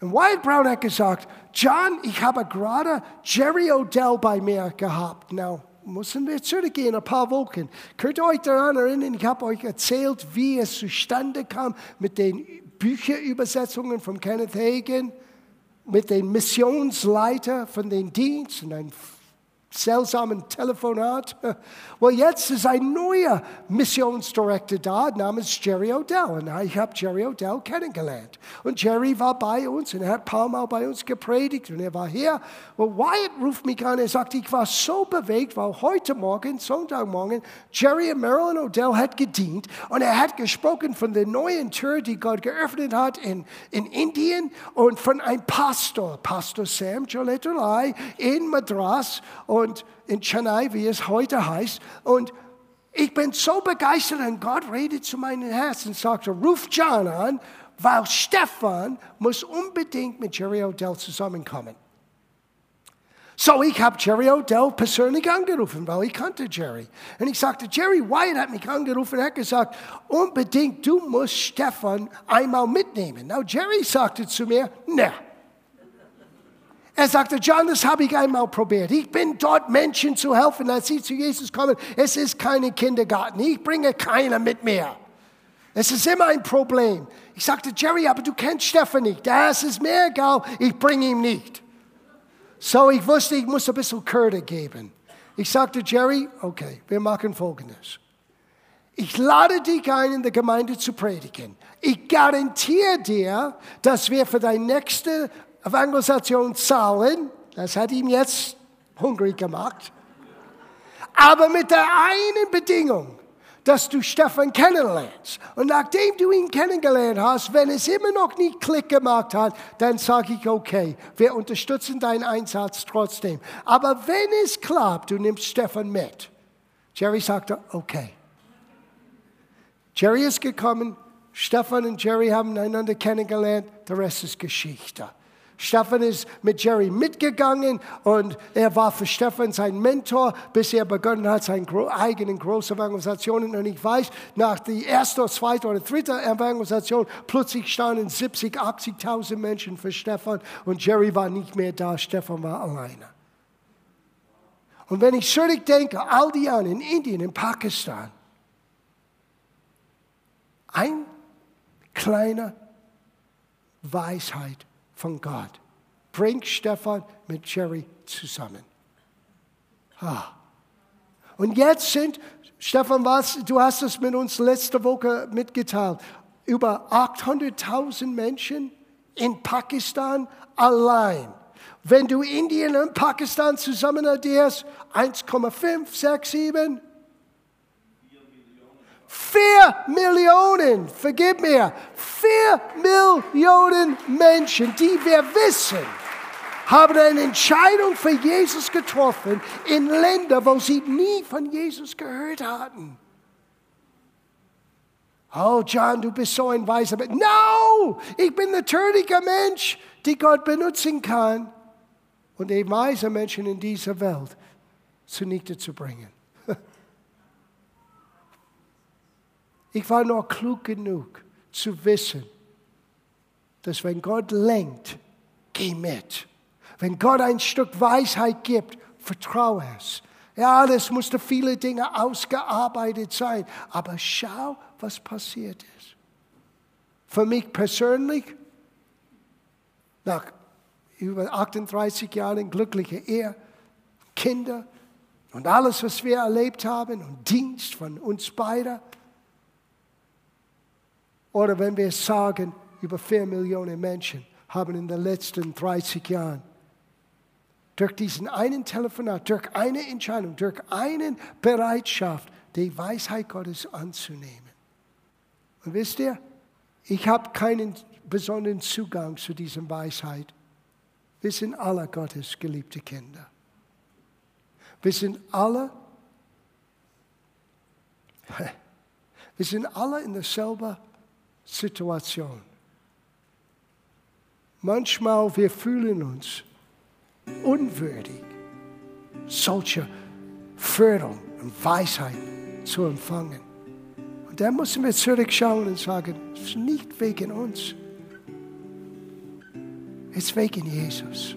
Und Wyatt Brown hat gesagt, John, ich habe gerade Jerry Odell bei mir gehabt. Now, müssen wir zurückgehen, ein paar Wochen. Könnt ihr euch daran erinnern, ich habe euch erzählt, wie es zustande kam mit den Bücherübersetzungen von Kenneth Hagen, mit den Missionsleiter von den Diensten, ein seltsamen Telefonat. Well, jetzt ist ein neuer Missionsdirektor da namens Jerry Odell. Und ich habe Jerry Odell kennengelernt. Und Jerry war bei uns und er hat ein paar Mal bei uns gepredigt und er war hier. Well, Wyatt ruft mich an, er sagt, ich war so bewegt, weil heute Morgen, Sonntagmorgen, Jerry und Marilyn Odell hat gedient und er hat gesprochen von der neuen Tür, die Gott geöffnet hat in, in Indien und von einem Pastor, Pastor Sam Joletolai in Madras. Und und in Chennai, wie es heute heißt. Und ich bin so begeistert und Gott redet zu meinem Herzen und sagte, ruf John an, weil Stefan muss unbedingt mit Jerry Odell zusammenkommen. So, ich habe Jerry Odell persönlich angerufen, weil ich kannte Jerry. Und ich sagte, Jerry Wyatt hat mich angerufen und hat gesagt, unbedingt, du musst Stefan einmal mitnehmen. Now, Jerry sagte zu mir, ne. Er sagte, John, das habe ich einmal probiert. Ich bin dort, Menschen zu helfen, als sie zu Jesus kommen. Es ist kein Kindergarten. Ich bringe keiner mit mir. Es ist immer ein Problem. Ich sagte, Jerry, aber du kennst Stefan nicht. Das ist mir egal. Ich bringe ihn nicht. So, ich wusste, ich muss ein bisschen Kürde geben. Ich sagte, Jerry, okay, wir machen Folgendes. Ich lade dich ein, in der Gemeinde zu predigen. Ich garantiere dir, dass wir für deine nächste Evangelisation zahlen. Das hat ihm jetzt hungrig gemacht. Aber mit der einen Bedingung dass du Stefan kennenlernst. Und nachdem du ihn kennengelernt hast, wenn es immer noch nicht Klick gemacht hat, dann sage ich, okay, wir unterstützen deinen Einsatz trotzdem. Aber wenn es klappt, du nimmst Stefan mit. Jerry sagte, okay. Jerry ist gekommen, Stefan und Jerry haben einander kennengelernt, der Rest ist Geschichte. Stefan ist mit Jerry mitgegangen und er war für Stefan sein Mentor, bis er begonnen hat, seine eigenen großen Evangelisationen. Und ich weiß, nach der ersten, zweiten oder dritten Evangelisation, plötzlich standen 70, 80.000 Menschen für Stefan und Jerry war nicht mehr da, Stefan war alleine. Und wenn ich zurückdenke, all die Jahre in Indien, in Pakistan, ein kleiner Weisheit von Gott. Bring Stefan mit Jerry zusammen. Ah. Und jetzt sind, Stefan, was, du hast es mit uns letzte Woche mitgeteilt, über 800.000 Menschen in Pakistan allein. Wenn du Indien und Pakistan zusammen addierst, 1,5, 6, 7, Vier Millionen, vergib mir, vier Millionen Menschen, die wir wissen, haben eine Entscheidung für Jesus getroffen in Ländern, wo sie nie von Jesus gehört hatten. Oh, John, du bist so ein weiser Mensch. No, ich bin ein natürlicher Mensch, die Gott benutzen kann, um die weisen Menschen in dieser Welt zunichte zu bringen. Ich war noch klug genug zu wissen, dass wenn Gott lenkt, geh mit. Wenn Gott ein Stück Weisheit gibt, vertraue es. Ja, das musste viele Dinge ausgearbeitet sein. Aber schau, was passiert ist. Für mich persönlich, nach über 38 Jahren glücklicher Ehe, Kinder und alles, was wir erlebt haben und Dienst von uns beiden, oder wenn wir sagen, über vier Millionen Menschen haben in den letzten 30 Jahren durch diesen einen Telefonat, durch eine Entscheidung, durch eine Bereitschaft, die Weisheit Gottes anzunehmen. Und wisst ihr, ich habe keinen besonderen Zugang zu dieser Weisheit. Wir sind alle Gottes geliebte Kinder. Wir sind alle, wir sind alle in derselben Situation. Manchmal wir fühlen uns unwürdig, solche Förderung und Weisheit zu empfangen. Und dann müssen wir zurückschauen und sagen, es ist nicht wegen uns, es ist wegen Jesus.